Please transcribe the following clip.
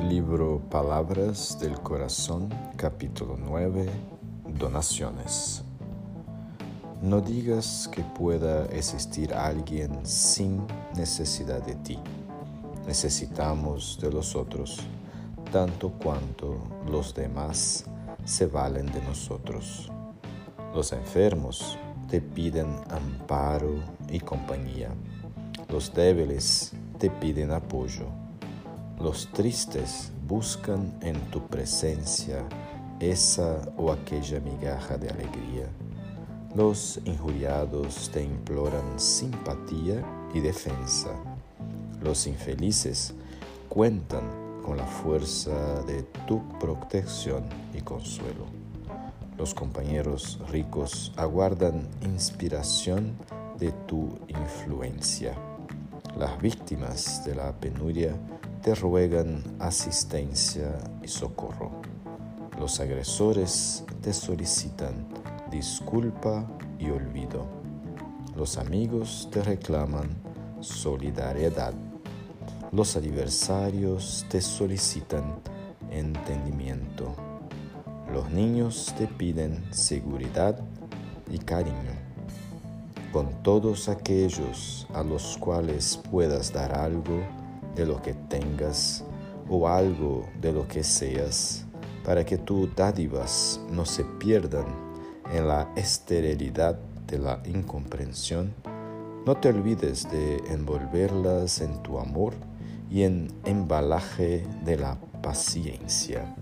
libro Palabras del Corazón, capítulo 9, Donaciones. No digas que pueda existir alguien sin necesidad de ti. Necesitamos de los otros tanto cuanto los demás se valen de nosotros. Los enfermos te piden amparo y compañía. Los débiles te piden apoyo. Los tristes buscan en tu presencia esa o aquella migaja de alegría. Los injuriados te imploran simpatía y defensa. Los infelices cuentan con la fuerza de tu protección y consuelo. Los compañeros ricos aguardan inspiración de tu influencia. Las víctimas de la penuria te ruegan asistencia y socorro. Los agresores te solicitan disculpa y olvido. Los amigos te reclaman solidaridad. Los adversarios te solicitan entendimiento. Los niños te piden seguridad y cariño. Con todos aquellos a los cuales puedas dar algo, de lo que tengas o algo de lo que seas, para que tus dádivas no se pierdan en la esterilidad de la incomprensión, no te olvides de envolverlas en tu amor y en embalaje de la paciencia.